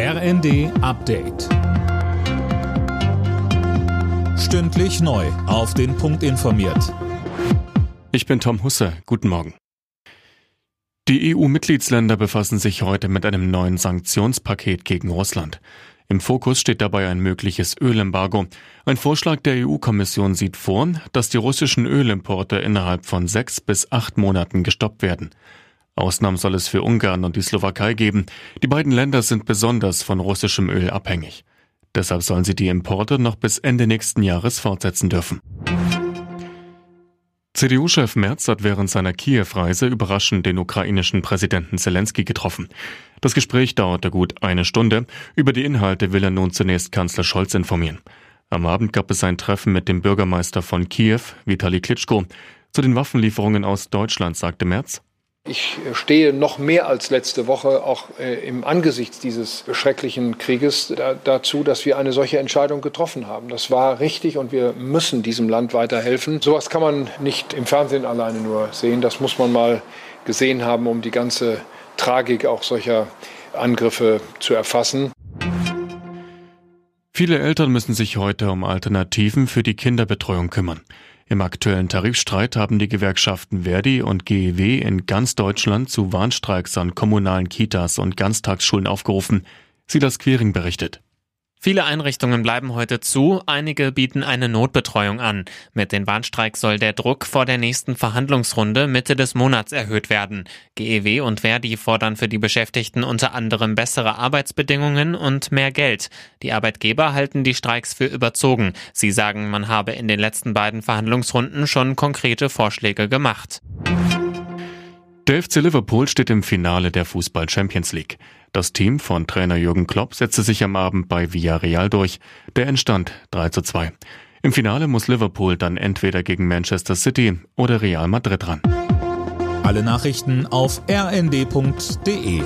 RND Update. Stündlich neu. Auf den Punkt informiert. Ich bin Tom Husse. Guten Morgen. Die EU-Mitgliedsländer befassen sich heute mit einem neuen Sanktionspaket gegen Russland. Im Fokus steht dabei ein mögliches Ölembargo. Ein Vorschlag der EU-Kommission sieht vor, dass die russischen Ölimporte innerhalb von sechs bis acht Monaten gestoppt werden. Ausnahmen soll es für Ungarn und die Slowakei geben. Die beiden Länder sind besonders von russischem Öl abhängig. Deshalb sollen sie die Importe noch bis Ende nächsten Jahres fortsetzen dürfen. CDU-Chef Merz hat während seiner Kiew-Reise überraschend den ukrainischen Präsidenten Zelensky getroffen. Das Gespräch dauerte gut eine Stunde. Über die Inhalte will er nun zunächst Kanzler Scholz informieren. Am Abend gab es ein Treffen mit dem Bürgermeister von Kiew, Vitali Klitschko. Zu den Waffenlieferungen aus Deutschland sagte Merz, ich stehe noch mehr als letzte Woche auch äh, im Angesicht dieses schrecklichen Krieges da, dazu, dass wir eine solche Entscheidung getroffen haben. Das war richtig und wir müssen diesem Land weiterhelfen. Sowas kann man nicht im Fernsehen alleine nur sehen. Das muss man mal gesehen haben, um die ganze Tragik auch solcher Angriffe zu erfassen. Viele Eltern müssen sich heute um Alternativen für die Kinderbetreuung kümmern. Im aktuellen Tarifstreit haben die Gewerkschaften Verdi und GEW in ganz Deutschland zu Warnstreiks an kommunalen Kitas und Ganztagsschulen aufgerufen. Silas Quering berichtet. Viele Einrichtungen bleiben heute zu, einige bieten eine Notbetreuung an. Mit den Warnstreiks soll der Druck vor der nächsten Verhandlungsrunde Mitte des Monats erhöht werden. GEW und Verdi fordern für die Beschäftigten unter anderem bessere Arbeitsbedingungen und mehr Geld. Die Arbeitgeber halten die Streiks für überzogen. Sie sagen, man habe in den letzten beiden Verhandlungsrunden schon konkrete Vorschläge gemacht. Der FC Liverpool steht im Finale der Fußball Champions League. Das Team von Trainer Jürgen Klopp setzte sich am Abend bei Villarreal durch. Der entstand 3 zu 2. Im Finale muss Liverpool dann entweder gegen Manchester City oder Real Madrid ran. Alle Nachrichten auf rnd.de